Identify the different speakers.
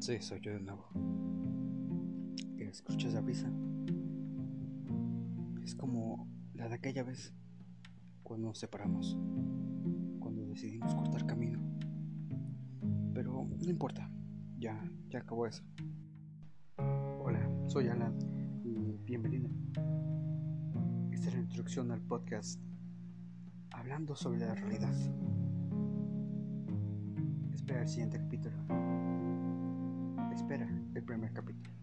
Speaker 1: Sí, soy yo de nuevo. ¿Escuchas la brisa? Es como la de aquella vez cuando nos separamos, cuando decidimos cortar camino. Pero no importa, ya, ya acabó eso. Hola, soy Alan y bienvenido. Esta es la introducción al podcast hablando sobre la realidad. Espera el siguiente capítulo espera el primer capítulo.